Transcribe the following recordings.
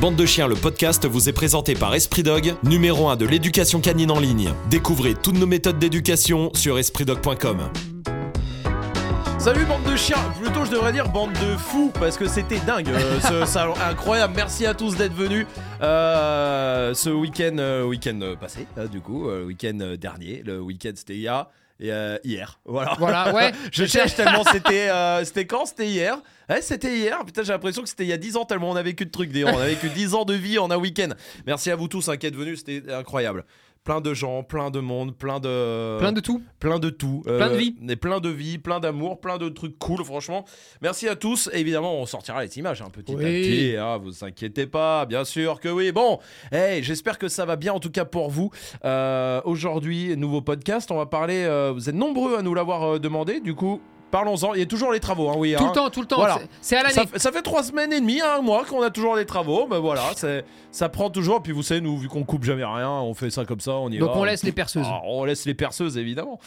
Bande de chiens, le podcast vous est présenté par Esprit Dog, numéro 1 de l'éducation canine en ligne. Découvrez toutes nos méthodes d'éducation sur espritdog.com. Salut bande de chiens, plutôt je devrais dire bande de fous parce que c'était dingue, euh, ce salon incroyable. Merci à tous d'être venus euh, ce week-end, euh, week-end passé, euh, du coup, week-end dernier. Le week-end c'était hier. Et euh, hier, voilà. Voilà, ouais. je cherche tellement c'était euh, c'était quand? C'était hier. Ouais, c'était hier. Putain, j'ai l'impression que c'était il y a 10 ans tellement on a vécu de trucs. D'ailleurs, on a vécu 10 ans de vie en un week-end. Merci à vous tous hein, qui êtes venus, c'était incroyable. Plein de gens, plein de monde, plein de Plein de tout. plein de tout. Plein de Euh, vie. Et plein de vie, plein d'amour, plein de trucs cool, franchement. Merci à tous. Et évidemment, on sortira les images un petit à Oui. petit. hein, vous inquiétez pas, bien sûr que oui. Bon, hey, j'espère que ça va bien, en tout cas pour vous. Euh, Aujourd'hui, nouveau podcast. On va parler. euh, vous êtes nombreux à nous l'avoir euh, demandé. Du coup, parlons-en. Il y a toujours les travaux, hein, oui. Tout hein. le temps, tout le temps. Voilà. C'est- à l'année. Ça, fait- ça fait trois semaines et demie, un mois qu'on a toujours les travaux. Ben voilà, c'est- ça prend toujours. Puis vous savez, nous, vu qu'on coupe jamais rien, on fait ça comme ça, on y Donc va. on laisse les perceuses. Ah, on laisse les perceuses, évidemment.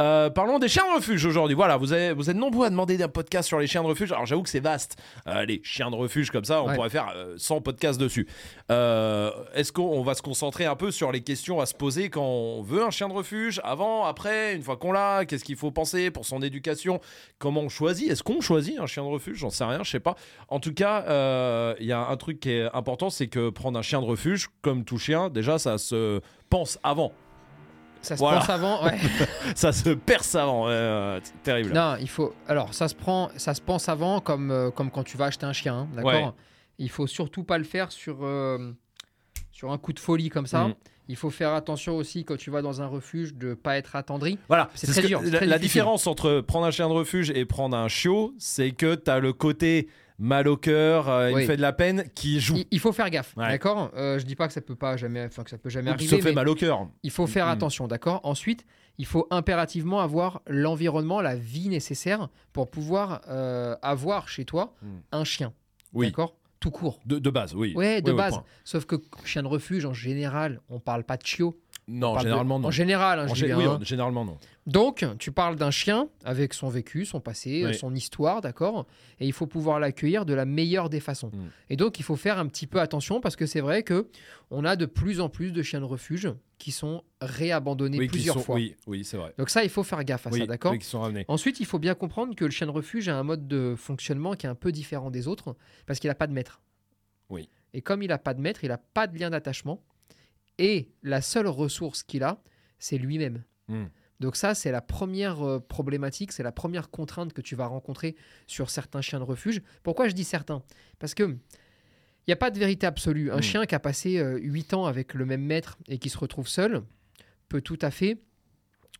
Euh, parlons des chiens de refuge aujourd'hui. Voilà, vous, avez, vous êtes nombreux à demander un podcast sur les chiens de refuge. Alors j'avoue que c'est vaste. Euh, les chiens de refuge, comme ça, on Ouais. pourrait faire euh, 100 podcasts dessus. Euh, Est-ce qu'on va se concentrer un peu sur les questions à se poser quand on veut un chien de refuge Avant, après, une fois qu'on l'a? Qu'est-ce qu'il faut penser pour son éducation? Comment on choisit Est-ce qu'on choisit un chien de refuge? J'en sais rien, je sais pas. En tout cas, euh, il y a un truc qui est important, c'est que prendre un chien de refuge, comme tout chien, déjà, ça se pense avant. Ça se Voilà. pense avant. Ouais. Ça se perce avant. euh, c'est terrible. non, il faut. Alors, ça se prend, ça se pense avant comme euh, comme quand tu vas acheter un chien, hein, d'accord? Ouais. Il faut surtout pas le faire sur euh, sur un coup de folie comme ça. Mm. Il faut faire attention aussi quand tu vas dans un refuge de pas être attendri. Voilà, C'est ce très dur, La, très la difficile. différence entre prendre un chien de refuge et prendre un chiot, c'est que tu as le côté mal au cœur, euh, il me fait de la peine, qui joue. Il, il faut faire gaffe, Ouais. d'accord? Euh, je dis pas que ça peut pas jamais, enfin que ça peut jamais arriver. se fait mais mal au cœur. Il faut faire attention, d'accord? Ensuite, il faut impérativement avoir l'environnement, la vie nécessaire pour pouvoir euh, avoir chez toi Mm. un chien, Oui, d'accord? Tout court. de, de base, oui. Ouais, de Oui, base. Sauf que chien de refuge, en général, on parle pas de chiot. On Non, de- généralement non. En général, hein, En je gé- dis oui, bien, hein. en- généralement non. Donc, tu parles d'un chien avec son vécu, son passé, Oui. son histoire, d'accord Et il faut pouvoir l'accueillir de la meilleure des façons. Mm. Et donc, il faut faire un petit peu attention parce que c'est vrai que on a de plus en plus de chiens de refuge qui sont réabandonnés Oui, plusieurs sont- fois. Oui, oui c'est vrai. Donc ça, il faut faire gaffe à ça, d'accord oui, qui sont ramenés. Ensuite, il faut bien comprendre que le chien de refuge a un mode de fonctionnement qui est un peu différent des autres parce qu'il n'a pas de maître. Oui. Et comme il n'a pas de maître, il n'a pas de lien d'attachement. Et la seule ressource qu'il a, c'est lui-même. Hmm. Donc ça, c'est la première euh, problématique, c'est la première contrainte que tu vas rencontrer sur certains chiens de refuge. Pourquoi je dis certains? Parce que il n'y a pas de vérité absolue. Un Hmm. chien qui a passé 8 ans avec le même maître et qui se retrouve seul peut tout à fait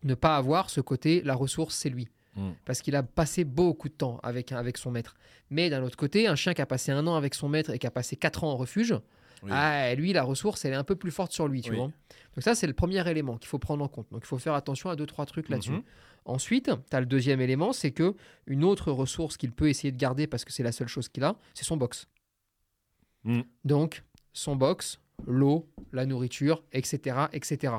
ne pas avoir ce côté, la ressource, c'est lui. Hmm. Parce qu'il a passé beaucoup de temps avec, avec son maître. Mais d'un autre côté, un chien qui a passé un an avec son maître et qui a passé 4 ans en refuge, Oui. ah, lui, la ressource, elle est un peu plus forte sur lui, tu Oui. vois. Donc ça, c'est le premier élément qu'il faut prendre en compte. Donc il faut faire attention à deux, trois trucs là-dessus. Mhm. Ensuite, tu as le deuxième élément, c'est que une autre ressource qu'il peut essayer de garder parce que c'est la seule chose qu'il a, c'est son box. Mm. Donc, son box, l'eau, la nourriture, etc., etc.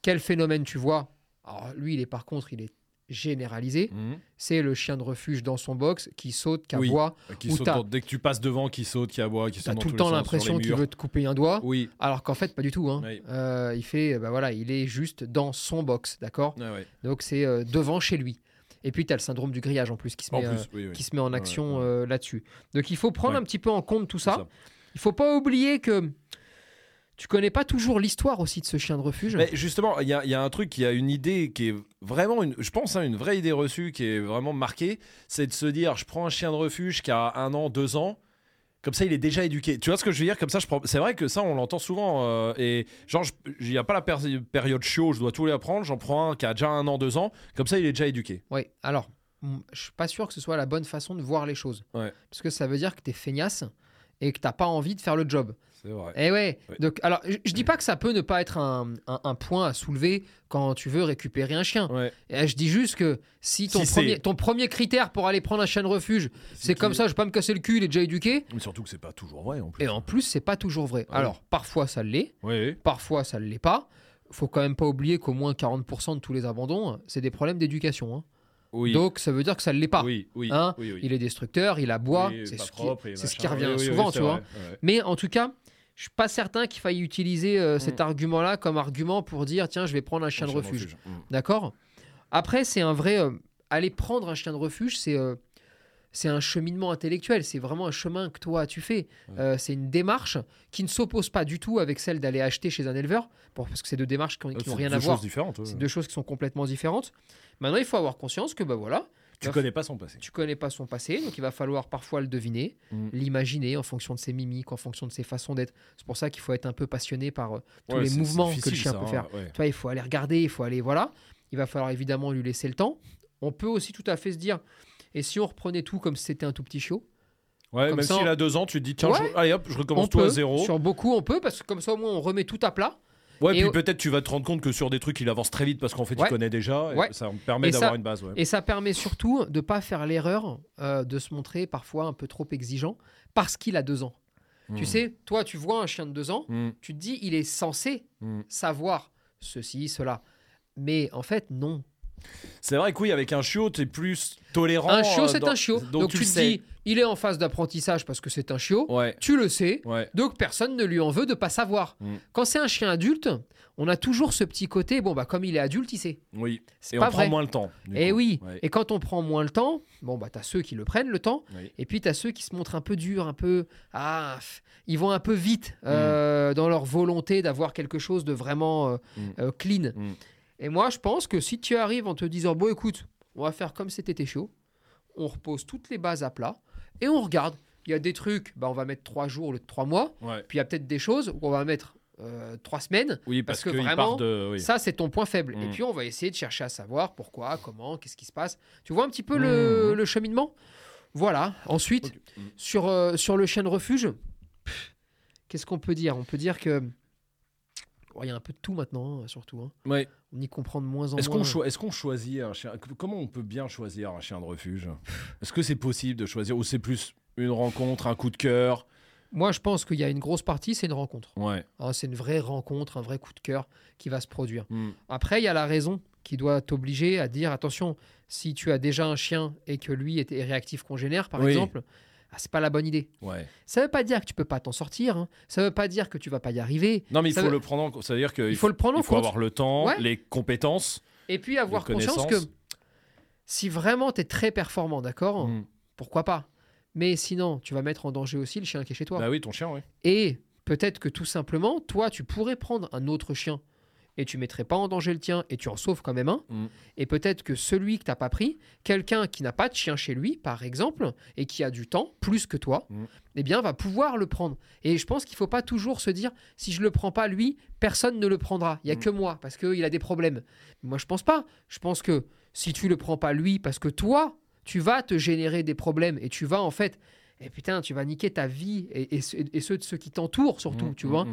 Quel phénomène tu vois? Alors, lui, il est par contre, il est généralisé. Mhm. C'est le chien de refuge dans son box qui saute, qui Oui. aboie. Qui saute t'as- dans- dès que tu passes devant, qui saute, qui aboie, qui Tu saute as dans tout le temps l'impression qu'il veut te couper un doigt. Oui. Alors qu'en fait, pas du tout. hein. Oui. Euh, il fait, bah voilà, il est juste dans son box, d'accord ouais. Donc c'est euh, devant chez lui. Et puis tu as le syndrome du grillage en plus qui se En met, plus, euh, oui, oui. qui se met en action ouais. euh, là-dessus. Donc il faut prendre un petit peu en compte tout ça. ça. Il faut pas oublier que tu connais pas toujours l'histoire aussi de ce chien de refuge. Mais justement, il y, a- il y a un truc, il y a une idée qui est vraiment, une, je pense, hein, une vraie idée reçue qui est vraiment marquée, c'est de se dire, je prends un chien de refuge qui a un an, deux ans, comme ça il est déjà éduqué. Tu vois ce que je veux dire? Comme ça, je prends. C'est vrai que ça, on l'entend souvent. euh, et genre, il n'y a pas la péri- période chiot, je dois tous les apprendre. J'en prends un qui a déjà un an, deux ans, comme ça il est déjà éduqué. Oui, alors, je suis pas sûr que ce soit la bonne façon de voir les choses. Ouais. Parce que ça veut dire que tu es feignasse et que t'as pas envie de faire le job. C'est vrai. Eh ouais. Donc, alors, je, je dis pas que ça peut ne pas être un, un- un point à soulever quand tu veux récupérer un chien. Ouais. Et je dis juste que si ton, Si premier, ton premier critère pour aller prendre un chien de refuge, c'est comme ça, je vais pas me casser le cul, il est déjà éduqué. Mais surtout que c'est pas toujours vrai en plus. Et en plus, c'est pas toujours vrai. Ouais. Alors, parfois ça l'est, parfois ça ne l'est pas. Faut quand même pas oublier qu'au moins 40% de tous les abandons, c'est des problèmes d'éducation. hein. Oui. Donc ça veut dire que ça ne l'est pas. oui, oui, Hein, oui. Il est destructeur, il aboie, c'est ce, qui- propre et c'est ce qui machin. revient souvent, tu vois. ouais. Mais en tout cas, je suis pas certain qu'il faille utiliser euh, cet Mm. argument-là comme argument pour dire tiens, je vais prendre un chien de Chien refuge. Mm. D'accord? Après, c'est un vrai. euh, aller prendre un chien de refuge, c'est. euh, c'est un cheminement intellectuel, c'est vraiment un chemin que toi tu fais. C'est une démarche qui ne s'oppose pas du tout avec celle d'aller acheter chez un éleveur, parce que c'est deux démarches qui n'ont rien à voir. choses différentes. ouais. C'est deux choses qui sont complètement différentes. Maintenant, il faut avoir conscience que bah voilà, Tu connais pas son passé. tu connais pas son passé, donc il va falloir parfois le deviner, Mm. l'imaginer en fonction de ses mimiques, en fonction de ses façons d'être. C'est pour ça qu'il faut être un peu passionné par euh, tous Ouais, les mouvements que le chien ça, peut hein, faire. ouais. Tu vois, il faut aller regarder, il faut aller voilà. Il va falloir évidemment lui laisser le temps. On peut aussi tout à fait se dire, et si on reprenait tout comme si c'était un tout petit chiot? Ouais, Comme même s'il on- a deux ans, tu te dis tiens, je- allez hop, je On recommence tout peut, à zéro. sur beaucoup on peut, parce que comme ça au moins on remet tout à plat. Ouais, Et puis au- peut-être tu vas te rendre compte que sur des trucs, il avance très vite parce qu'en fait, Ouais. il connaît déjà. et Ouais. Ça me permet Et d'avoir ça- une base. Et ça permet surtout de pas faire l'erreur euh, de se montrer parfois un peu trop exigeant parce qu'il a deux ans. Tu Mm. sais, toi tu vois un chien de deux ans, Mm. tu te dis il est censé Mm. savoir ceci, cela. Mais en fait, non. C'est vrai que oui, avec un chiot, t'es plus tolérant. Un chiot, euh, c'est dans- un chiot. Donc, Donc, tu te sais. dis, il est en phase d'apprentissage parce que c'est un chiot. Ouais, Tu le sais. ouais. Donc personne ne lui en veut de pas savoir. Mm. Quand c'est un chien adulte, on a toujours ce petit côté, bon bah comme il est adulte, il sait. Oui. C'est Et pas on vrai. prend moins le temps. Et coup. oui. Ouais. Et quand on prend moins le temps, bon bah t'as ceux qui le prennent le temps, Oui. et puis t'as ceux qui se montrent un peu durs, un peu ah, ils vont un peu vite euh, dans leur volonté d'avoir quelque chose de vraiment euh, Mm. euh, clean. Et moi je pense que si tu arrives en te disant bon écoute, on va faire comme c'était tes chiots, on repose toutes les bases à plat et on regarde. Il y a des trucs, bah on va mettre trois jours, le trois mois. Ouais. Puis il y a peut-être des choses où on va mettre euh, trois semaines. Oui, parce, Parce que vraiment, part de. oui. Ça, c'est ton point faible. Et Mm. puis, on va essayer de chercher à savoir pourquoi, comment, qu'est-ce qui se passe. Tu vois un petit peu le, Mm. le cheminement? Voilà. Ensuite. Mm. sur, euh, sur le chien de refuge, qu'est-ce qu'on peut dire? On peut dire que. Oh, Il y a un peu de tout maintenant, hein, surtout. hein. Ouais. On y comprend de moins en Est-ce moins. qu'on est-ce qu'on choisit un chien Comment on peut bien choisir un chien de refuge? Est-ce que c'est possible de choisir ou c'est plus une rencontre, un coup de cœur? Moi, je pense qu'il y a une grosse partie, c'est une rencontre. Ouais. Hein, c'est une vraie rencontre, un vrai coup de cœur qui va se produire. Mm. Après, il y a la raison qui doit t'obliger à dire attention, si tu as déjà un chien et que lui est est réactif congénère, par Oui. exemple, ah, c'est pas la bonne idée. Ouais. Ça veut pas dire que tu peux pas t'en sortir. hein. Ça veut pas dire que tu vas pas y arriver. Non, mais il Ça faut veut- le prendre en. Ça veut dire qu'il Il faut le prendre en il faut compte. avoir le temps, Ouais. les compétences. Et puis avoir conscience que si vraiment tu es très performant, d'accord, Mm. pourquoi pas. Mais sinon, tu vas mettre en danger aussi le chien qui est chez toi. Bah oui, ton chien, oui. Et peut-être que tout simplement, toi, tu pourrais prendre un autre chien et tu mettrais pas en danger le tien et tu en sauves quand même un. Mm. Et peut-être que celui que t'as pas pris, quelqu'un qui n'a pas de chien chez lui, par exemple, et qui a du temps plus que toi, Mm. eh bien, va pouvoir le prendre. Et je pense qu'il faut pas toujours se dire, si je le prends pas lui, personne ne le prendra. Il y a Mm. que moi parce qu'il a des problèmes. Moi, je pense pas. Je pense que si tu le prends pas lui, parce que toi, tu vas te générer des problèmes et tu vas en fait, et putain, tu vas niquer ta vie et, et ceux- et ceux de ceux qui t'entourent surtout, tu vois.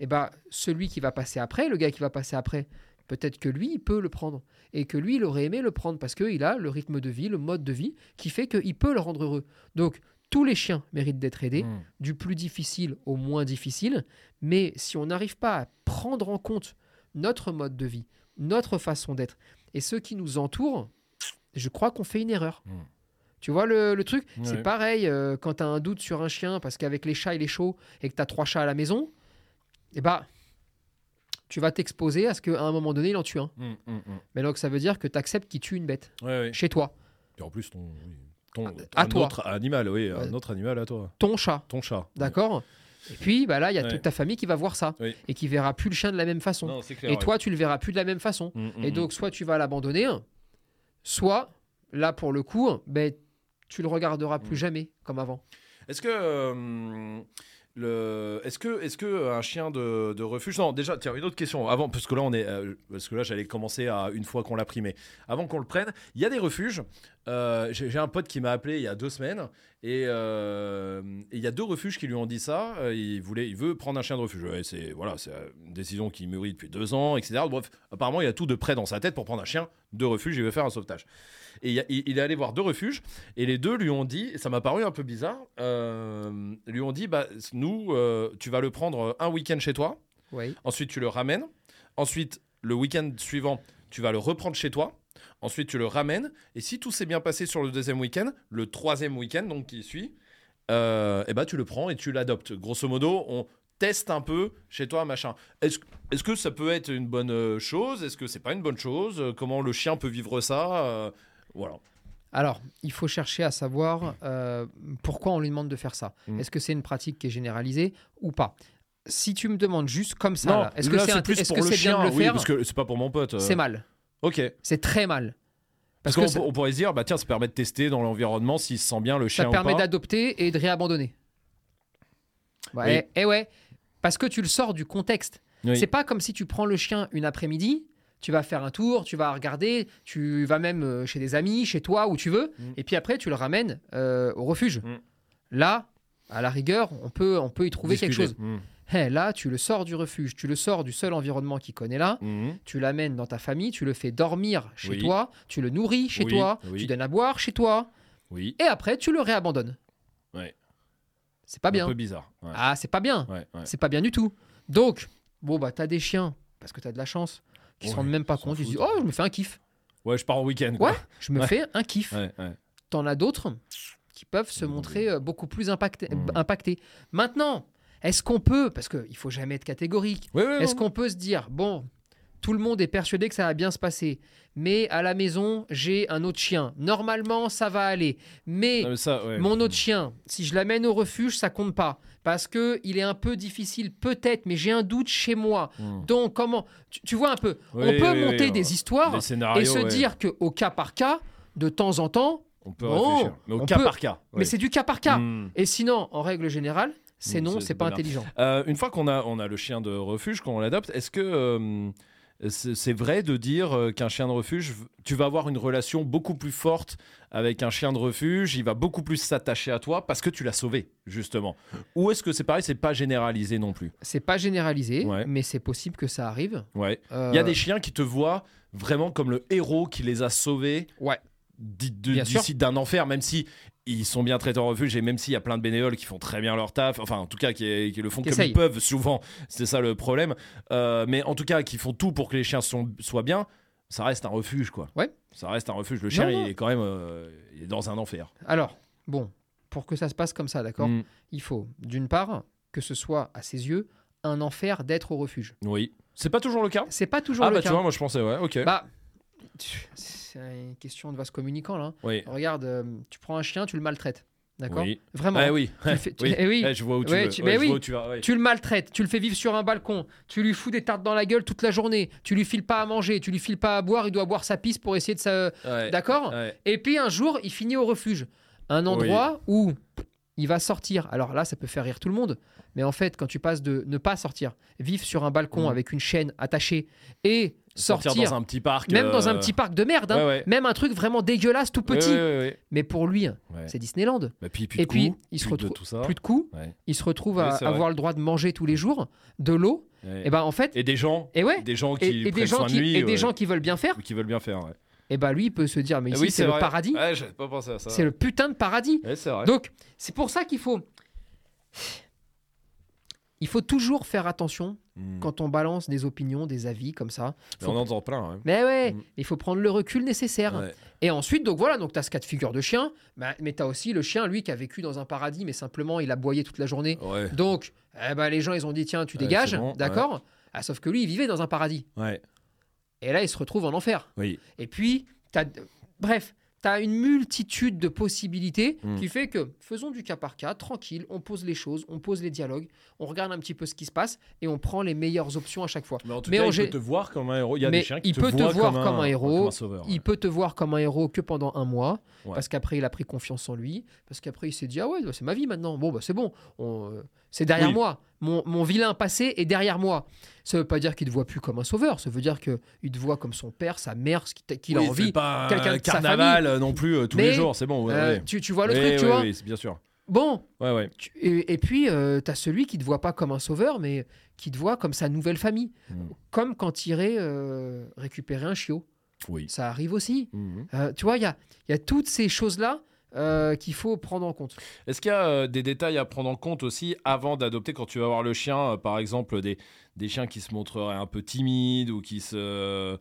Et ben celui qui va passer après, le gars qui va passer après, peut-être que lui, il peut le prendre. Et que lui, il aurait aimé le prendre parce qu'il a le rythme de vie, le mode de vie qui fait qu'il peut le rendre heureux. Donc, tous les chiens méritent d'être aidés, Mm. du plus difficile au moins difficile. Mais si on n'arrive pas à prendre en compte notre mode de vie, notre façon d'être et ceux qui nous entourent, je crois qu'on fait une erreur. Mm. Tu vois le, le truc? Ouais. C'est pareil euh, quand tu as un doute sur un chien parce qu'avec les chats, il est chaud et que tu as trois chats à la maison, eh bah, tu vas t'exposer à ce qu'à un moment donné, il en tue un. Mm, mm, mm. Mais donc, ça veut dire que tu acceptes qu'il tue une bête Ouais, ouais. chez toi, Et en plus, ton, ton À un toi. autre animal, oui, un autre animal à toi. ton chat. Ton chat. D'accord Et puis, bah là, il y a Ouais. toute ta famille qui va voir ça Oui. et qui verra plus le chien de la même façon. Non, c'est clair. et toi, tu le verras plus de la même façon. Et donc, soit tu vas l'abandonner, soit, là, pour le coup, ben, tu le regarderas plus jamais comme avant. Est-ce que euh, est-ce que, est-ce que un chien de, refuge Non, déjà, tiens, une autre question avant, parce que là, on est, euh, parce que là, j'allais commencer à une fois qu'on l'a pris, mais avant qu'on le prenne, il y a des refuges. euh, j'ai, un pote qui m'a appelé il y a deux semaines, et euh, il y a deux refuges qui lui ont dit ça. euh, il voulait, il veut prendre un chien de refuge. C'est voilà, c'est une décision qui mûrit depuis deux ans, etc. Bref, apparemment, il y a tout de près dans sa tête pour prendre un chien de refuge. Il veut faire un sauvetage. Et il, est allé voir deux refuges. Et les deux lui ont dit, et ça m'a paru un peu bizarre, euh, lui ont dit bah, nous, euh, tu vas le prendre un week-end chez toi, Oui. ensuite tu le ramènes, ensuite le week-end suivant, tu vas le reprendre chez toi, Ensuite, tu le ramènes. Et si tout s'est bien passé sur le deuxième week-end, le troisième week-end, donc qui suit, euh, eh ben, tu le prends et tu l'adoptes. Grosso modo, on teste un peu chez toi, machin. Est-ce est que ça peut être une bonne chose? Est-ce que c'est pas une bonne chose? Comment le chien peut vivre ça? Voilà. Alors, il faut chercher à savoir euh, pourquoi on lui demande de faire ça. Mm. Est-ce que c'est une pratique qui est généralisée ou pas? Si tu me demandes juste comme ça, est-ce que c'est chien bien de le Oui, faire? parce que c'est pas pour mon pote. euh. C'est mal. Ok. C'est très mal. Parce, qu'on pourrait se dire, bah tiens, ça permet de tester dans l'environnement s'il se sent bien le chien ça ou permet d'adopter et de réabandonner. Ouais, et ouais. Parce que tu le sors du contexte. Oui. C'est pas comme si tu prends le chien une après-midi, tu vas faire un tour, tu vas regarder, tu vas même euh, chez des amis, chez toi, où tu veux, Mm. et puis après tu le ramènes euh, au refuge. Mm. Là, à la rigueur, on peut, on peut y trouver quelque chose. Mmh. Eh, là, tu le sors du refuge, tu le sors du seul environnement qu'il connaît là, tu l'amènes dans ta famille, tu le fais dormir chez Oui. toi, tu le nourris chez Oui, toi, oui. tu donnes à boire chez toi, Oui. et après tu le réabandonnes. Ouais. C'est pas Un bien. peu bizarre. Ouais. Ah, c'est pas bien. Ouais. C'est pas bien du tout. Donc, bon, bah, t'as des chiens, parce que t'as de la chance, qui se Ouais, rendent même pas compte. Ils se disent, oh, je me fais un kiff. Ouais, je pars en week-end. Ouais, je me fais un kiff. T'en as d'autres qui peuvent se montrer euh, beaucoup plus impacté- Mmh. impactés. Maintenant, est-ce qu'on peut, parce qu'il faut jamais être catégorique, est-ce qu'on peut se dire, bon, tout le monde est persuadé que ça va bien se passer, mais à la maison, j'ai un autre chien. Normalement, ça va aller. Mais Non, mais ça, ouais. mon autre chien, si je l'amène au refuge, ça compte pas. Parce que il est un peu difficile, peut-être, mais j'ai un doute chez moi. Mmh. Donc, comment. Tu, tu vois un peu. Oui, on peut oui, monter oui, des histoires et se ouais. dire qu'au cas par cas, de temps en temps, On peut Bon, réfléchir. Mais au cas peut- par cas. mais c'est du cas par cas. Mmh. Et sinon, en règle générale, c'est Mm, non, c'est pas intelligent. Euh, une fois qu'on a, on a le chien de refuge, qu'on l'adopte, est-ce que euh, c'est vrai de dire euh, qu'un chien de refuge, tu vas avoir une relation beaucoup plus forte avec un chien de refuge, il va beaucoup plus s'attacher à toi parce que tu l'as sauvé, justement Ou est-ce que c'est pareil, c'est pas généralisé non plus? C'est pas généralisé, Ouais. mais c'est possible que ça arrive. Ouais. Euh, Il y a des chiens qui te voient vraiment comme le héros qui les a sauvés Ouais. d'ici d'un enfer, même si ils sont bien traités en refuge et même s'il y a plein de bénévoles qui font très bien leur taf, enfin en tout cas qui, qui le font comme ils peuvent souvent, c'est ça le problème, Euh, mais en tout cas qui font tout pour que les chiens sont- soient bien, ça reste un refuge quoi. Ouais. Ça reste un refuge. Le chien non. il est quand même euh, il est dans un enfer. Alors, bon, pour que ça se passe comme ça, d'accord Mm. Il faut, d'une part, que ce soit, à ses yeux, un enfer d'être au refuge. Oui. C'est pas toujours le cas? C'est pas toujours Ah le bah cas. tu vois, moi je pensais ouais, ok. Bah, c'est une question de vase communicant, là. oui. Regarde, euh, tu prends un chien, tu le maltraites. D'accord Oui. Vraiment. Ah oui. Tu le fais- tu- oui. eh oui. Ouais, je vois où tu Ouais, veux. tu- Ouais, mais je oui. vois où tu vas. ouais. Tu le maltraites, tu le fais vivre sur un balcon, tu lui fous des tartes dans la gueule toute la journée, tu lui files pas à manger, tu lui files pas à boire, il doit boire sa pisse pour essayer de. D'accord. Et puis un jour, il finit au refuge. Un endroit où il va sortir. Alors là, ça peut faire rire tout le monde. Mais en fait, quand tu passes de ne pas sortir, vivre sur un balcon Mhm. avec une chaîne attachée et sortir, sortir dans un petit parc. même dans un euh, petit parc de merde, hein, ouais, ouais. même un truc vraiment dégueulasse, tout petit. Ouais, Mais pour lui. Ouais. c'est Disneyland. Bah, puis, plus Et de puis, coups, il se plus de retrouve-. Plus de coups, il se retrouve à avoir le droit de manger tous les jours, de l'eau. Et ben en fait, Et des gens, et ouais, des gens qui et, et des gens qui lui, et des gens qui veulent bien faire. qui veulent bien faire. Et ben lui, il peut se dire mais Ah ici oui, c'est le vrai. paradis. C'est le putain de paradis. Vrai. Donc, c'est pour ça qu'il faut. Il faut toujours faire attention Hmm. quand on balance des opinions, des avis comme ça. Mais faut- On en entend plein. hein. Mais ouais, Mm. il faut prendre le recul nécessaire. Ouais. Et ensuite, donc voilà, donc tu as ce cas de figure de chien, bah, mais tu as aussi le chien, lui, qui a vécu dans un paradis, mais simplement il a boyé toute la journée. Ouais. Donc, eh ben, les gens, ils ont dit tiens, tu Ouais, dégages, bon, d'accord Ah, Sauf que lui, il vivait dans un paradis. Et là, il se retrouve en enfer. Oui. Et puis, t'as... bref, tu as une multitude de possibilités Mm. qui fait que faisons du cas par cas, tranquille, on pose les choses, on pose les dialogues, on regarde un petit peu ce qui se passe et on prend les meilleures options à chaque fois. Mais en tout Mais cas, il peut te voir comme un héros. Il y a Mais des chiens qui il te peut te voir comme, un héros, comme un sauveur. Il peut te voir comme un héros que pendant un mois, Ouais. parce qu'après il a pris confiance en lui, parce qu'après il s'est dit ah ouais bah, c'est ma vie maintenant, bon bah c'est bon, On, euh, c'est derrière Oui. moi, mon, mon vilain passé est derrière moi. Ça veut pas dire qu'il te voit plus comme un sauveur, ça veut dire que il te voit comme son père, sa mère, ce qu'il qu'il Oui, a envie. pas quelqu'un un de sa carnaval euh, non plus euh, tous les jours, c'est bon. Ouais, Euh, ouais. tu, tu vois le truc, tu oui, vois. oui, bien sûr. Bon, Ouais, ouais. et, et puis tu as celui qui te voit pas comme un sauveur, mais qui te voit comme sa nouvelle famille, Mm. comme quand il irait euh, récupérer un chiot. Oui. Ça arrive aussi. Mhm. Euh, tu vois, il y a, il y a toutes ces choses-là euh, qu'il faut prendre en compte. Est-ce qu'il y a euh, des détails à prendre en compte aussi avant d'adopter quand tu vas voir le chien, euh, par exemple des, des chiens qui se montreraient un peu timides ou qui se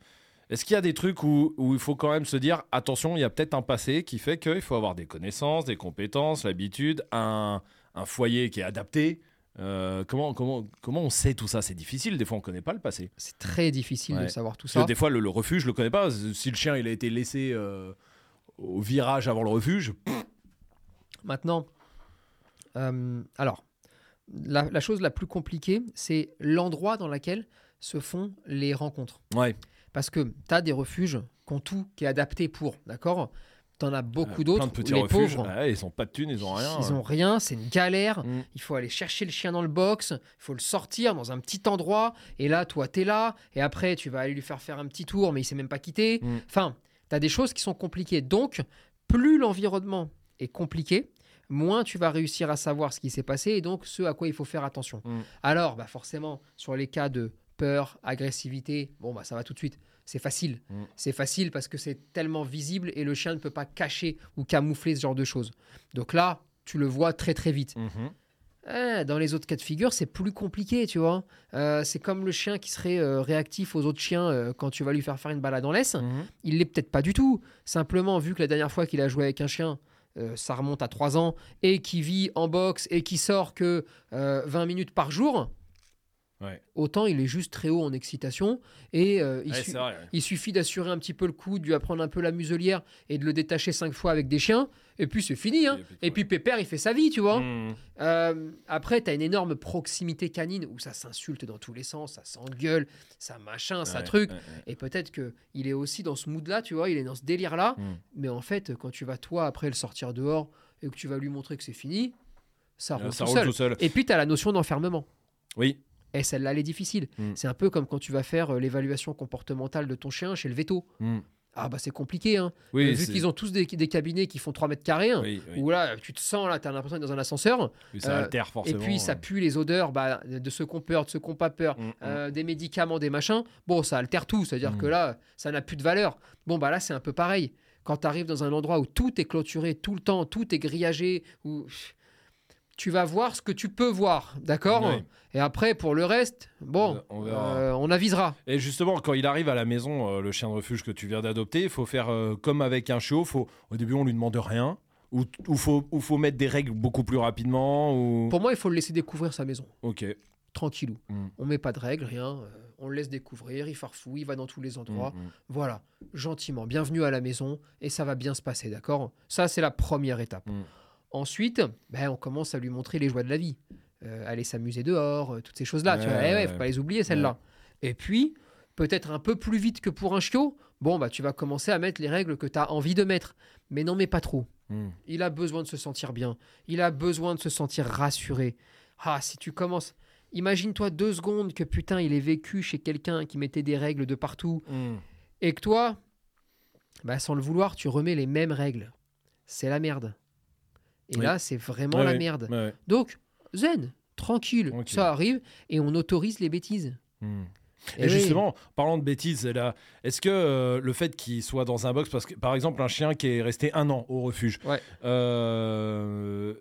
Est-ce qu'il y a des trucs où, où il faut quand même se dire attention, il y a peut-être un passé qui fait qu'il faut avoir des connaissances, des compétences, l'habitude, un, un foyer qui est adapté Euh, comment, comment, comment on sait tout ça? C'est difficile, des fois on connaît pas le passé. C'est très difficile de savoir tout Parce ça. que des fois le, le refuge, je le connais pas. Si le chien il a été laissé euh, au virage avant le refuge, Maintenant, euh, alors, la, la chose la plus compliquée, c'est l'endroit dans lequel se font les rencontres. ouais. Parce que tu as des refuges qui ont tout qui est adapté pour, d'accord? Tu en as beaucoup Euh, d'autres. Les refuges. pauvres, ouais, ils ont pas de thunes, ils ont rien. Ils ont rien, c'est une galère. Mm. Il faut aller chercher le chien dans le box, il faut le sortir dans un petit endroit. Et là, toi, tu es là. Et après, tu vas aller lui faire faire un petit tour, mais il s'est même pas quitté. Mm. Enfin, tu as des choses qui sont compliquées. Donc, plus l'environnement est compliqué, moins tu vas réussir à savoir ce qui s'est passé et donc ce à quoi il faut faire attention. Mm. Alors, bah forcément, sur les cas de peur, agressivité, bon, bah ça va tout de suite. C'est facile. Mm. C'est facile parce que c'est tellement visible et le chien ne peut pas cacher ou camoufler ce genre de choses. Donc là, tu le vois très très vite. Mhm. Eh, dans les autres cas de figure, c'est plus compliqué, tu vois. Euh, c'est comme le chien qui serait euh, réactif aux autres chiens euh, quand tu vas lui faire faire une balade en laisse. Mhm. Il l'est peut-être pas du tout. Simplement, vu que la dernière fois qu'il a joué avec un chien, ça remonte à 3 ans, et qui vit en boxe et qui sort que euh, 20 minutes par jour, Ouais. autant il est juste très haut en excitation. Et euh, il, Ouais, su- c'est vrai. ouais. il suffit d'assurer un petit peu le coup, de lui apprendre un peu la muselière et de le détacher 5 fois avec des chiens. Et puis c'est fini. hein. Et puis, Pépère, il fait sa vie, tu vois. Mhm. Euh, après, tu as une énorme proximité canine où ça s'insulte dans tous les sens, ça s'engueule, ça machin, ça truc. Et peut-être que il est aussi dans ce mood-là, tu vois, il est dans ce délire-là. Mm. Mais en fait, quand tu vas toi après le sortir dehors et que tu vas lui montrer que c'est fini, ça roule Euh, Ça tout roule seul. tout seul. Et puis tu as la notion d'enfermement. Oui. Et celle-là, elle est difficile. Mm. C'est un peu comme quand tu vas faire euh, l'évaluation comportementale de ton chien chez le veto. Mhm. Ah bah c'est compliqué, hein. Oui, Euh, vu qu'ils ont tous des, des cabinets qui font 3 mètres carrés, hein, oui, oui. où là, tu te sens, là, tu as l'impression d'être dans un ascenseur. Oui, ça euh, altère Et forcément. puis ça pue les odeurs bah, de ceux qui ont peur, de ceux qui n'ont pas peur, euh, des médicaments, des machins. Bon, ça altère tout, c'est-à-dire Mm. que là, ça n'a plus de valeur. Bon, bah là, c'est un peu pareil. Quand tu arrives dans un endroit où tout est clôturé tout le temps, tout est grillagé, où tu vas voir ce que tu peux voir, d'accord Oui. Et après, pour le reste, bon, On euh, on avisera. Et justement, quand il arrive à la maison, euh, le chien de refuge que tu viens d'adopter, il faut faire euh, comme avec un chiot. Faut, au début, on lui demande rien. Ou il faut, ou faut mettre des règles beaucoup plus rapidement. Ou... Pour moi, il faut le laisser découvrir sa maison, Ok. tranquillou. Mm. On met pas de règles, rien. on le laisse découvrir, il farfouille, il va dans tous les endroits. Mm, mm. Voilà, gentiment, bienvenue à la maison et ça va bien se passer, d'accord? Ça, c'est la première étape. Ensuite, ben, on commence à lui montrer les joies de la vie. Euh, aller s'amuser dehors, euh, toutes ces choses-là. tu vois. Eh ouais, ouais. faut pas les oublier, celles-là. Et puis, peut-être un peu plus vite que pour un chiot, bon, bah, tu vas commencer à mettre les règles que tu as envie de mettre. Mais non, mais pas trop. Mm. Il a besoin de se sentir bien. Il a besoin de se sentir rassuré. Ah, si tu commences. Imagine-toi deux secondes que putain, il est vécu chez quelqu'un qui mettait des règles de partout Mm. et que toi, bah, sans le vouloir, tu remets les mêmes règles. C'est la merde. Et Oui. là, c'est vraiment Ouais, la merde. Ouais, ouais. Donc, zen, tranquille, ça arrive et on autorise les bêtises. Mm. Eh Et, oui. justement, parlant de bêtises, là, est-ce que euh, le fait qu'il soit dans un box, parce que par exemple, un chien qui est resté un an au refuge, Ouais. euh,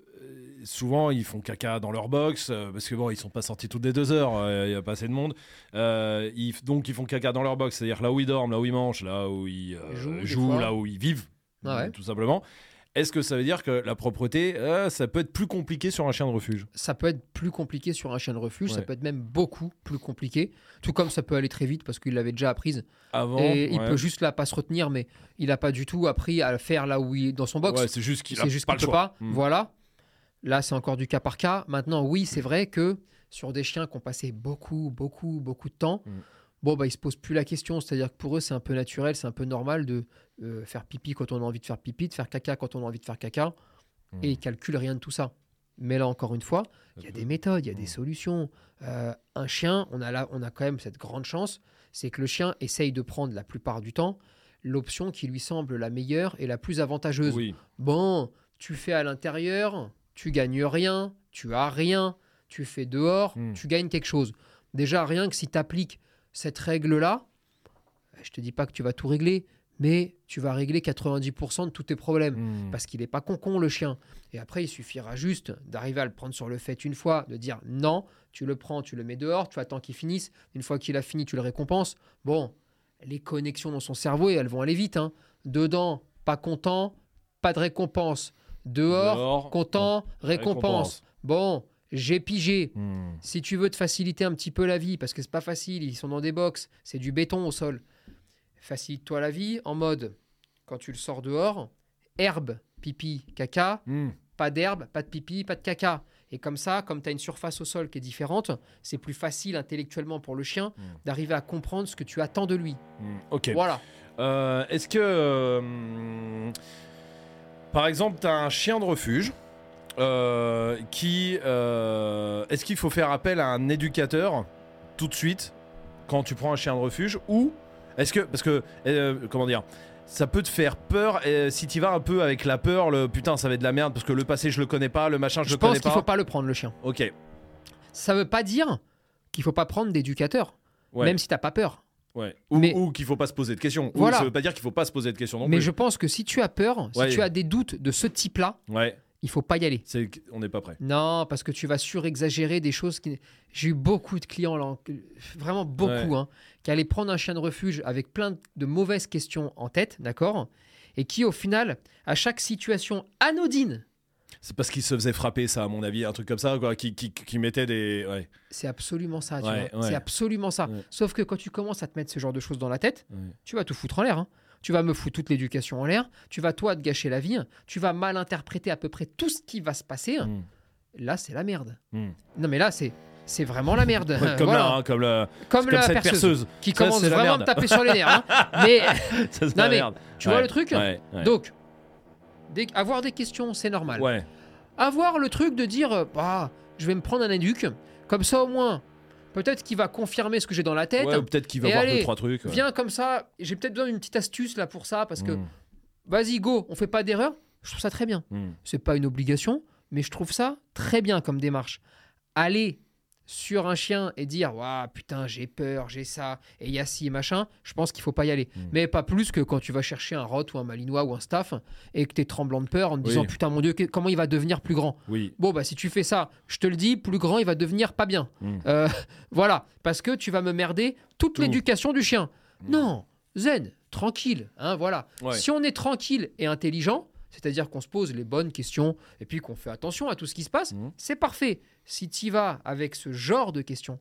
souvent ils font caca dans leur box, euh, parce que bon, ils sont pas sortis toutes les deux heures, il y a pas assez de monde. Ils- donc ils font caca dans leur box, c'est-à-dire là où ils dorment, là où ils mangent, là où ils Jouent, là où ils vivent, Ah ouais. tout simplement. Est-ce que ça veut dire que la propreté, euh, ça peut être plus compliqué sur un chien de refuge? Ça peut être plus compliqué sur un chien de refuge, ça peut être même beaucoup plus compliqué. Tout comme ça peut aller très vite parce qu'il l'avait déjà apprise. Avant, et il peut juste là pas se retenir, mais il n'a pas du tout appris à le faire là où il est dans son box. Ouais, c'est juste qu'il c'est juste pas le peut pas. Mm. Voilà. Là, c'est encore du cas par cas. Maintenant, oui, c'est vrai que sur des chiens qui ont passé beaucoup, beaucoup, beaucoup de temps, Mm. bon, bah, ils se posent plus la question. C'est-à-dire que pour eux, c'est un peu naturel, c'est un peu normal de euh, faire pipi quand on a envie de faire pipi, de faire caca quand on a envie de faire caca. Mm. Et ils calculent rien de tout ça. Mais là, encore une fois, il y a des méthodes, il y a des Mm. solutions. Euh, un chien, on a, là, on a quand même cette grande chance, c'est que le chien essaye de prendre la plupart du temps l'option qui lui semble la meilleure et la plus avantageuse. Oui. Bon, tu fais à l'intérieur, tu gagnes rien, tu as rien, tu fais dehors, Hmm. tu gagnes quelque chose. Déjà, rien que si tu appliques cette règle-là, je te dis pas que tu vas tout régler, mais tu vas régler 90% de tous tes problèmes. Mm. Parce qu'il n'est pas con-con, le chien. Et après, il suffira juste d'arriver à le prendre sur le fait une fois, de dire non, tu le prends, tu le mets dehors, tu attends qu'il finisse. Une fois qu'il a fini, tu le récompenses. Bon, les connexions dans son cerveau, et elles vont aller vite. hein. Dedans, pas content, pas de récompense. Dehors, Dehors, content, récompense. Bon, j'ai pigé. Hmm. Si tu veux te faciliter un petit peu la vie, parce que c'est pas facile, ils sont dans des box, c'est du béton au sol. Facilite-toi la vie en mode, quand tu le sors dehors, herbe, pipi, caca, Hmm. pas d'herbe, pas de pipi, pas de caca. Et comme ça, comme tu as une surface au sol qui est différente, c'est plus facile intellectuellement pour le chien Mm. d'arriver à comprendre ce que tu attends de lui. Hmm. Ok. Voilà. Euh, Est-ce que, euh, par exemple, tu as un chien de refuge euh, qui. Est-ce qu'il faut faire appel à un éducateur tout de suite quand tu prends un chien de refuge Ou est-ce que. Parce que. euh, comment dire ça peut te faire peur et si tu vas un peu avec la peur, le putain ça va être de la merde parce que le passé je le connais pas, le machin je, Je, le pense connais qu'il pas. faut pas le prendre, le chien. Ok. Ça veut pas dire qu'il faut pas prendre d'éducateur, Ouais. même si t'as pas peur. ouais. Ou, mais- ou qu'il faut pas se poser de questions. Ou Voilà. ça veut pas dire qu'il faut pas se poser de questions non Mais plus. je pense que si tu as peur, si Ouais. tu as des doutes de ce type-là, Ouais. Il faut pas y aller. C'est on n'est pas prêt. Non, parce que tu vas surexagérer des choses qui. J'ai eu beaucoup de clients, là, vraiment beaucoup, Ouais. hein, qui allaient prendre un chien de refuge avec plein de mauvaises questions en tête, d'accord Et qui, au final, à chaque situation anodine, C'est parce qu'il se faisait frapper, ça, à mon avis, un truc comme ça, quoi, qui, qui, qui mettait des. Ouais. c'est absolument ça, tu Ouais, vois. ouais. C'est absolument ça. Sauf que quand tu commences à te mettre ce genre de choses dans la tête, tu vas tout foutre en l'air. hein. Tu vas me foutre toute l'éducation en l'air. Tu vas, toi, te gâcher la vie. Tu vas mal interpréter à peu près tout ce qui va se passer. Mm. Là, c'est la merde. Mm. Non, mais là, c'est. C'est vraiment la merde. Ouais, comme Voilà. là, hein, comme, la, comme, comme la cette perceuse, perceuse. qui Ça, commence vraiment à me taper sur les nerfs. hein. Mais Ça, Non, la mais merde. tu Ouais. vois le truc Ouais. Donc, avoir des questions, c'est normal. Ouais. Avoir le truc de dire, bah, je vais me prendre un éduc, comme ça au moins, peut-être qu'il va confirmer ce que j'ai dans la tête. Ouais, ou peut-être qu'il va Et voir allez, deux, trois trucs. ouais. Viens comme ça, j'ai peut-être besoin d'une petite astuce là pour ça, parce que Mm. vas-y, go, on fait pas d'erreur. Je trouve ça très bien. Mm. C'est pas une obligation, mais je trouve ça très bien comme démarche. Aller sur un chien et dire Waouh, putain, j'ai peur, j'ai ça, et y a ci et machin, je pense qu'il faut pas y aller. Mm. Mais pas plus que quand tu vas chercher un rot ou un malinois ou un staff et que tu es tremblant de peur en te Oui. disant Putain, mon Dieu, comment il va devenir plus grand? Oui. Bon, bah si tu fais ça, je te le dis, plus grand, il va devenir pas bien. Mm. Euh, voilà, parce que tu vas me merder toute Tout. l'éducation du chien. Mm. Non, zen, tranquille, hein, voilà. Ouais. Si on est tranquille et intelligent, c'est-à-dire qu'on se pose les bonnes questions et puis qu'on fait attention à tout ce qui se passe, Mhm. c'est parfait. Si tu y vas avec ce genre de questions,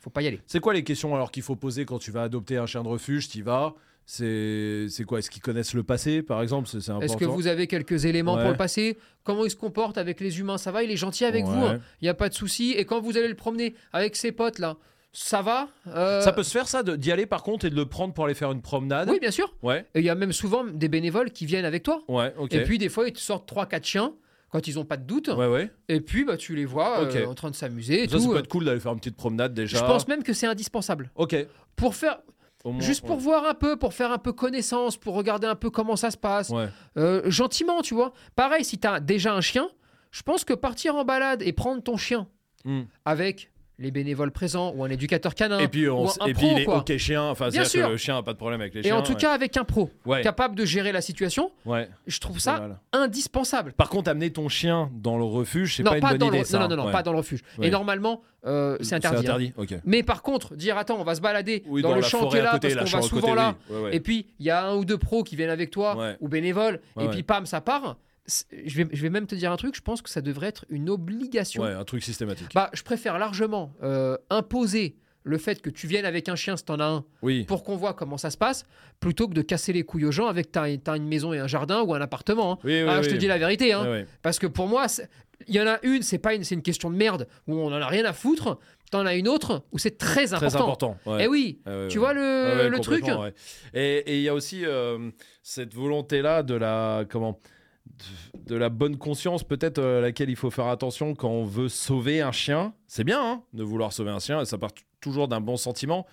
faut pas y aller. C'est quoi les questions alors qu'il faut poser quand tu vas adopter un chien de refuge? Tu vas? C'est c'est quoi? Est-ce qu'ils connaissent le passé, par exemple? C'est. Est-ce que vous avez quelques éléments Ouais. pour le passé? Comment il se comporte avec les humains? Ça va Il est gentil avec vous hein Il n'y a pas de souci. Et quand vous allez le promener avec ses potes là, ça va Euh, Ça peut se faire ça, d'y aller par contre et de le prendre pour aller faire une promenade Oui, bien sûr. Ouais. Et il y a même souvent des bénévoles qui viennent avec toi. Ouais, ok. Et puis des fois, ils te sortent 3-4 chiens quand ils n'ont pas de doute. Ouais, ouais. Et puis bah, tu les vois euh, en train de s'amuser Ça, ça tout. peut être cool d'aller faire une petite promenade déjà. Je pense même que c'est indispensable. Ok. Pour faire, moins, juste pour ouais. voir un peu, pour faire un peu connaissance, pour regarder un peu comment ça se passe. Ouais. Euh, gentiment, tu vois. Pareil, si tu as déjà un chien, je pense que partir en balade et prendre ton chien Mm. avec les bénévoles présents ou un éducateur canin. Et puis, on ou un et puis il est quoi. ok chien. Enfin, Bien sûr. que le chien a pas de problème avec les Et chiens. en tout ouais. cas, avec un pro ouais. capable de gérer la situation, ouais. je trouve Pas ça indispensable. Par contre, amener ton chien dans le refuge, c'est non, pas une bonne idée. le, ça, non, non, non, pas dans le refuge. Et normalement, euh, c'est interdit. hein. ok. Mais par contre, dire attends, on va se balader Oui, dans, le champ qui est là côté, parce qu'on va souvent côté, là. oui. Et puis il y a un ou deux pros qui viennent avec toi ou bénévoles. Et puis pam, ça part. Je vais, je vais même te dire un truc. Je pense que ça devrait être une obligation. Ouais, un truc systématique. Bah, je préfère largement euh, imposer le fait que tu viennes avec un chien si t'en as un Oui. pour qu'on voit comment ça se passe plutôt que de casser les couilles aux gens avec t'as une maison et un jardin ou un appartement. hein. Oui, oui, Ah, je te dis la vérité. hein. Parce que pour moi, il y en a une, c'est pas une, c'est une question de merde où on en a rien à foutre. T'en as une autre où c'est très important. Très important. ouais. Eh oui, ouais, tu ouais. vois le, truc. Et et il y a aussi euh, cette volonté-là de la comment de, la bonne conscience peut-être euh, à laquelle il faut faire attention quand on veut sauver un chien. C'est bien hein, de vouloir sauver un chien, ça part toujours d'un bon sentiment,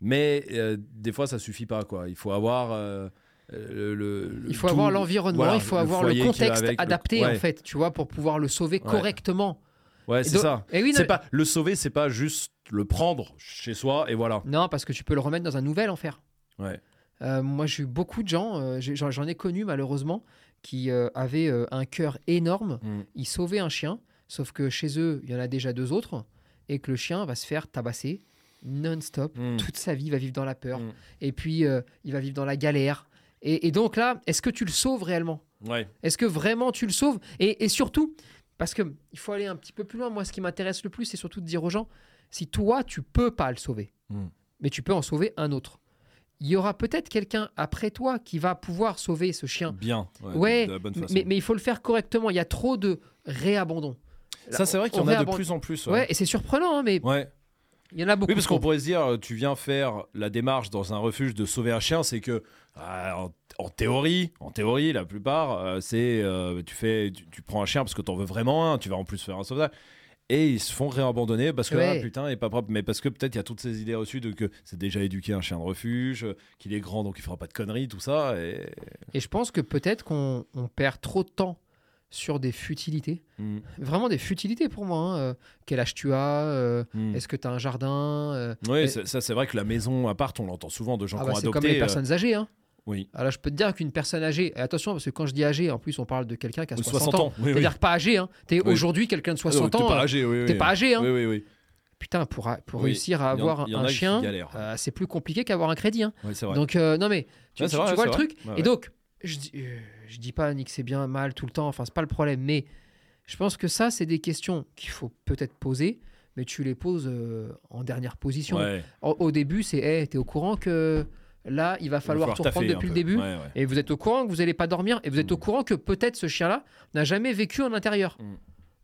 mais euh, des fois ça suffit pas quoi. Il faut avoir euh, le, le- le Il faut tout- avoir l'environnement, voilà, il faut le avoir le contexte avec, adapté ouais. en fait, tu vois, pour pouvoir le sauver Ouais. correctement. Ouais, c'est ça. Et oui, non, C'est pas le sauver, c'est pas juste le prendre chez soi et voilà. non, parce que tu peux le remettre dans un nouvel enfer. Ouais. Euh, moi, j'ai eu beaucoup de gens, j'en ai connu malheureusement, qui euh, avaient euh, un cœur énorme. Mm. Ils sauvaient un chien, sauf que chez eux, il y en a déjà deux autres, et que le chien va se faire tabasser non-stop. Mm. Toute sa vie, il va vivre dans la peur. Mm. Et puis, euh, il va vivre dans la galère. Et, et donc là, est-ce que tu le sauves réellement? Ouais. Est-ce que vraiment tu le sauves? Et, et surtout, parce que il faut aller un petit peu plus loin. Moi, ce qui m'intéresse le plus, c'est surtout de dire aux gens, si toi, tu peux pas le sauver, Mm. mais tu peux en sauver un autre. Il y aura peut-être quelqu'un après toi qui va pouvoir sauver ce chien. Bien. Ouais. Ouais, de, de la bonne façon. mais, mais il faut le faire correctement. Il y a trop de réabandon. Ça, c'est vrai qu'il y en a de plus en plus. Ouais, et c'est surprenant, hein, mais Ouais. il y en a beaucoup. Oui, parce qu'on pourrait se dire, euh, tu viens faire la démarche dans un refuge de sauver un chien, c'est que, ah, en, en théorie, en théorie, la plupart, euh, c'est, euh, tu fais, tu, tu prends un chien parce que t'en veux vraiment un, tu vas en plus faire un sauvetage. Et ils se font réabandonner parce que Ouais. ah, putain, il est pas propre. Mais parce que peut-être il y a toutes ces idées reçues de que c'est déjà éduqué un chien de refuge, qu'il est grand donc il fera pas de conneries, tout ça. Et... Et je pense que peut-être qu'on on perd trop de temps sur des futilités. Mm, Vraiment des futilités pour moi. hein. Euh, quel âge tu as euh, mm. Est-ce que tu as un jardin euh, Oui, et- c'est- ça c'est vrai que la maison à part, on l'entend souvent de gens ah qui bah, ont C'est adopté. comme les personnes âgées. Hein. Oui. Alors, je peux te dire qu'une personne âgée, et attention, parce que quand je dis âgée, en plus, on parle de quelqu'un qui a Ou 60, ans. oui, oui. C'est-à-dire que pas âgé. Hein. Tu es Oui. aujourd'hui quelqu'un de Ah, 60 donc, ans. T'es pas âgé, oui. T'es oui. pas âgé. Hein. Oui, oui, oui. Putain, pour, Oui, réussir à avoir en un chien, euh, c'est plus compliqué qu'avoir un crédit. Hein. Ouais, c'est vrai. Donc, euh, non, mais tu, Ouais, c'est tu- vrai, tu vois le vrai. truc Ouais, Et donc, je, dis- euh, je dis pas ni que c'est bien, mal tout le temps, enfin, c'est pas le problème, mais je pense que ça, c'est des questions qu'il faut peut-être poser, mais tu les poses euh, en dernière position. Ouais. Au, au début, c'est hey, t'es au courant que là, il va falloir tout reprendre depuis le peu. début Ouais, ouais. et vous êtes au courant que vous n'allez pas dormir et vous êtes Mm. au courant que peut-être ce chien-là n'a jamais vécu en intérieur. Mm.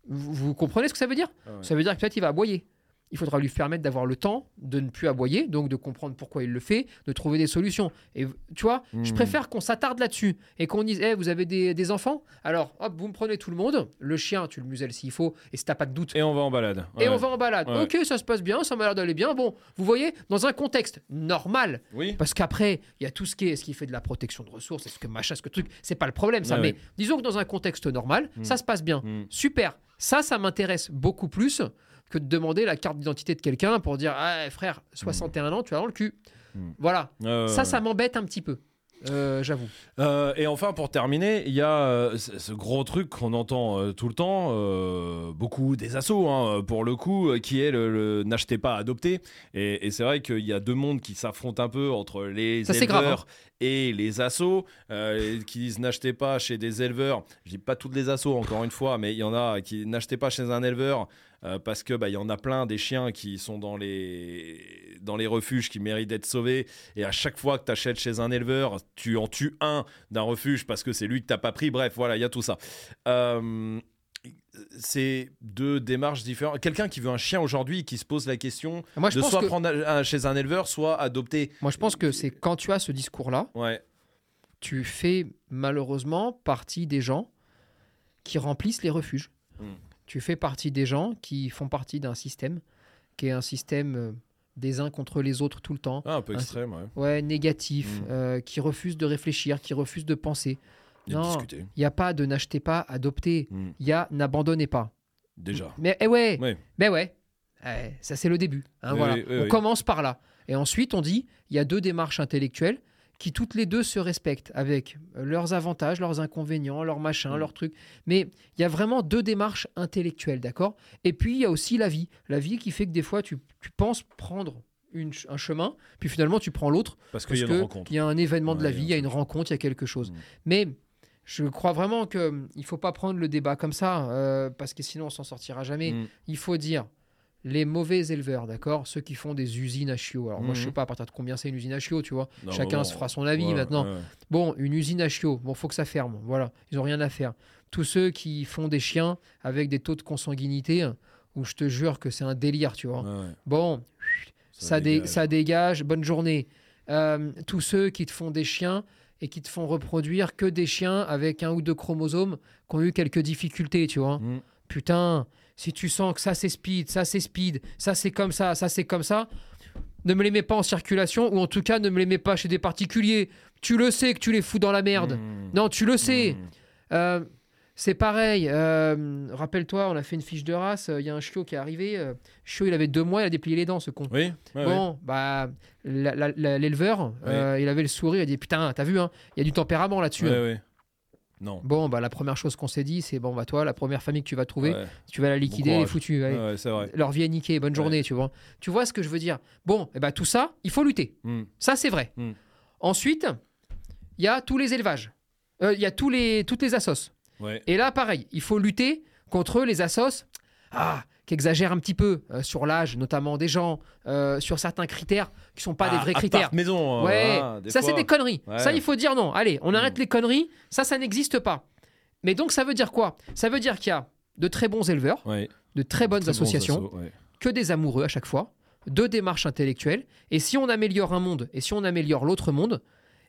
Vous, vous comprenez ce que ça veut dire? Ah ouais. Ça veut dire que peut-être il va aboyer. Il faudra lui permettre d'avoir le temps de ne plus aboyer, donc de comprendre pourquoi il le fait, de trouver des solutions. Et tu vois, je Mm. préfère qu'on s'attarde là-dessus et qu'on dise Eh, vous avez des, des enfants? Alors, hop, vous me prenez tout le monde. Le chien, tu le muselles s'il faut, et si t'as pas de doute, Et on va en balade. et on va en balade. Ouais. Ok, ça se passe bien, ça m'a l'air d'aller bien. Bon, vous voyez, dans un contexte normal, Oui. parce qu'après, il y a tout ce qui est, est-ce qu'il fait de la protection de ressources, est-ce que machin, est-ce que truc, c'est pas le problème ça. Mais disons que dans un contexte normal, Mm. ça se passe bien. Mm. Super. Ça, ça m'intéresse beaucoup plus que de demander la carte d'identité de quelqu'un pour dire Ah, frère, 61 ans, tu as dans le cul. Mm. Voilà. Euh, Ça, ça m'embête un petit peu. Euh, J'avoue. Euh, et enfin, pour terminer, il y a euh, ce gros truc qu'on entend euh, tout le temps, euh, beaucoup des assos, hein, pour le coup, euh, qui est le, le n'achetez pas, adoptez. Et, et c'est vrai qu'il y a deux mondes qui s'affrontent un peu entre les Ça, éleveurs grave, hein. et les assos, euh, qui disent n'achetez pas chez des éleveurs. Je dis pas toutes les assos, encore une fois, mais il y en a qui n'achetez pas chez un éleveur. Euh, parce que bah, il y en a plein des chiens qui sont dans les dans les refuges qui méritent d'être sauvés. Et à chaque fois que tu achètes chez un éleveur tu en tues un d'un refuge parce que c'est lui que t'as pas pris. Bref voilà il y a tout ça. Euh, c'est deux démarches différentes. Quelqu'un qui veut un chien aujourd'hui qui se pose la question Moi, je de pense soit que, prendre un- chez un éleveur soit adopter moi, je pense que c'est quand tu as ce discours-là, ouais. tu fais malheureusement partie des gens qui remplissent les refuges. Mm. Tu fais partie des gens qui font partie d'un système qui est un système euh, des uns contre les autres tout le temps. Ah, un peu Un- extrême ouais Ouais, négatif, Mm. euh, qui refuse de réfléchir, qui refuse de penser. De Non. Il n'y a pas de n'achetez pas, adoptez. Mm. Il y a n'abandonnez pas. déjà Mais eh ouais, ben ouais. Eh, ça c'est le début. hein, Oui, voilà. oui, on commence par là. Et ensuite on dit, il y a deux démarches intellectuelles qui toutes les deux se respectent avec euh, leurs avantages, leurs inconvénients, leurs machins, Mm. leurs trucs. Mais il y a vraiment deux démarches intellectuelles, d'accord? Et puis il y a aussi la vie. La vie qui fait que des fois tu, tu penses prendre une un chemin, puis finalement tu prends l'autre parce qu'il y que y a un événement de la vie, il y a une rencontre, il y a quelque chose. Mm. Mais je crois vraiment que hum, il faut pas prendre le débat comme ça, euh, parce que sinon on s'en sortira jamais. Mm. Il faut dire les mauvais éleveurs, d'accord Ceux qui font des usines à chiots. Alors moi je Mhm. sais pas à partir de combien c'est une usine à chiots, tu vois. Non, Chacun bon, se fera son avis ouais, maintenant. ouais. Bon, une usine à chiots, bon faut que ça ferme. Voilà, ils ont rien à faire. Tous ceux qui font des chiens avec des taux de consanguinité, où je te jure que c'est un délire, tu vois. Ouais. Bon, ça, dé- dégage. ça dégage, bonne journée. Euh, tous ceux qui te font des chiens et qui te font reproduire que des chiens avec un ou deux chromosomes qui ont eu quelques difficultés, tu vois. Mm. Putain, si tu sens que ça c'est speed, ça c'est speed, ça c'est comme ça, ça c'est comme ça, ne me les mets pas en circulation ou en tout cas ne me les mets pas chez des particuliers. Tu le sais que tu les fous dans la merde. Mm. Non, tu le sais. Mm. Euh, c'est pareil. euh, Rappelle-toi, on a fait une fiche de race. Il y a un chiot qui est arrivé. euh, chiot, il avait deux mois, il a déplié les dents, ce con. Oui, ouais. Bon, bah, l'éleveur, euh, il avait le sourire, il a dit Putain, t'as vu, hein, il y a du tempérament là-dessus. Hein. Non. Bon, bah la première chose qu'on s'est dit, c'est bon, bah toi, la première famille que tu vas trouver, Ouais. tu vas la liquider, elle est foutue. allez. Ouais, c'est vrai. Leur vie est niquée, bonne journée, tu vois. Tu vois ce que je veux dire? Bon, et bah tout ça, il faut lutter. Hmm. Ça, c'est vrai. Mm. Ensuite, il y a tous les élevages. Euh, Il y a tous les, toutes les assos. Et là, pareil, il faut lutter contre les assos ah, qui exagèrent un petit peu euh, sur l'âge, notamment des gens, euh, sur certains critères qui sont pas des Ah, vrais critères. maison. euh, Ouais, ça c'est des conneries. Ouais. Ça il faut dire non. Allez, on arrête Mm. les conneries. Ça, ça n'existe pas. Mais donc ça veut dire quoi? Ça veut dire qu'il y a de très bons éleveurs, Ouais. de très bonnes Très bons associations, assos, que des amoureux à chaque fois, deux démarches intellectuelles. Et si on améliore un monde et si on améliore l'autre monde,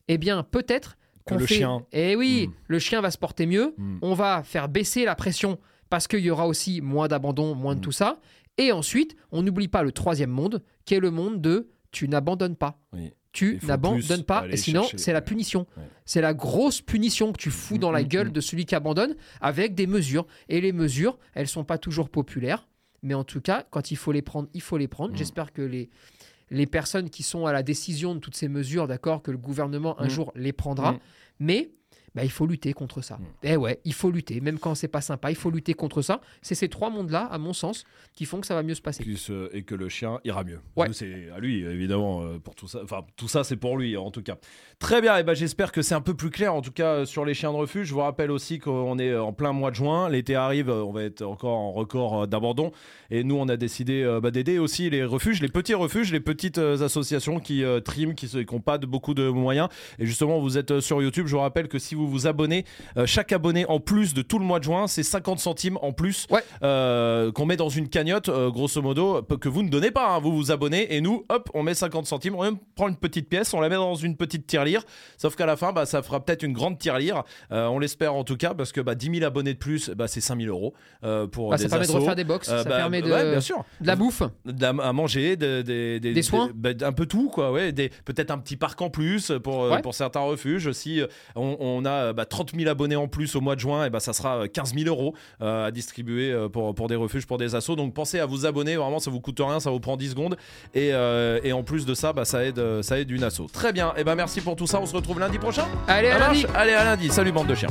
eh bien peut-être qu'on le fait. chien. Eh oui, Mm. le chien va se porter mieux. Mm. On va faire baisser la pression parce qu'il y aura aussi moins d'abandon, moins de Mm. tout ça. Et ensuite, on n'oublie pas le troisième monde, qui est le monde de tu n'abandonnes pas. Oui. Tu n'abandonnes pas, et sinon, c'est la punition. Ouais. C'est la grosse punition que tu fous Mm, dans la mm, gueule mm. de celui qui abandonne avec des mesures. Et les mesures, elles sont pas toujours populaires, mais en tout cas, quand il faut les prendre, il faut les prendre. Mm. J'espère que les, les personnes qui sont à la décision de toutes ces mesures, d'accord, que le gouvernement un Mm. jour les prendra, Mm. mais bah, il faut lutter contre ça. Mm. Eh ouais, il faut lutter, même quand c'est pas sympa, il faut lutter contre ça. C'est ces trois mondes-là, à mon sens, qui font que ça va mieux se passer. Et que le chien ira mieux. Ouais. C'est à lui, évidemment, euh, pour tout ça. Enfin, tout ça, c'est pour lui, en tout cas. Très bien, et ben, j'espère que c'est un peu plus clair, en tout cas, euh, sur les chiens de refuge. Je vous rappelle aussi qu'on est en plein mois de juin. L'été arrive, euh, on va être encore en record euh, d'abandon. Et nous, on a décidé euh, bah, d'aider aussi les refuges, les petits refuges, les petites euh, associations qui euh, triment, qui n'ont pas de, beaucoup de moyens. Et justement, vous êtes euh, sur YouTube. Je vous rappelle que si vous vous abonnez, euh, chaque abonné en plus de tout le mois de juin, c'est 50 centimes en plus Ouais. euh, qu'on met dans une cagnotte, euh, grosso modo, que vous ne donnez pas. hein. Vous vous abonnez et nous, hop, on met 50 centimes. On prend une petite pièce, on la met dans une petite tirelire. Sauf qu'à la fin, bah, ça fera peut-être une grande tirelire. On l'espère en tout cas, parce que bah, 10 000 abonnés de plus, bah, c'est 5 000 euros pour Bah, des ça permet assos. de refaire des box, ça bah, permet de, ouais, bien sûr. de la bouffe. D'a- à manger, de- de- des- soins bah, un peu tout, quoi. Ouais, peut-être un petit parc en plus pour, Ouais. pour certains refuges. Si on, on a euh, bah, 30 000 abonnés en plus au mois de juin, et bah, ça sera euh, 15 000 euros euh, à distribuer euh, pour, pour des refuges, pour des assos. Donc pensez à vous abonner, vraiment, ça vous coûte rien, ça vous prend 10 secondes. Et, euh, et en plus de ça, bah, ça, aide, euh, ça aide une asso. Très bien, et ben merci pour tout ça. On se retrouve lundi prochain. Allez, à lundi Allez, à lundi. Salut, bande de chiens.